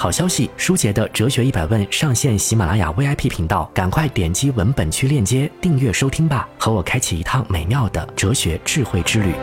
好消息舒洁的哲学一百问上线喜马拉雅 vip 频道赶快点击文本区链接订阅收听吧和我开启一趟美妙的哲学智慧之旅。